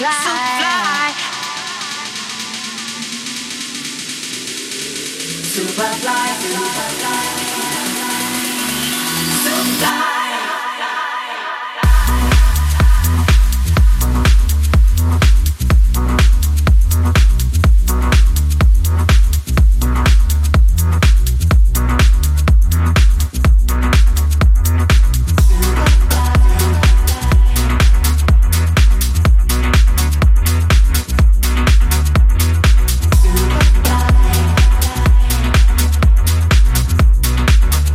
Superfly, superfly, superfly.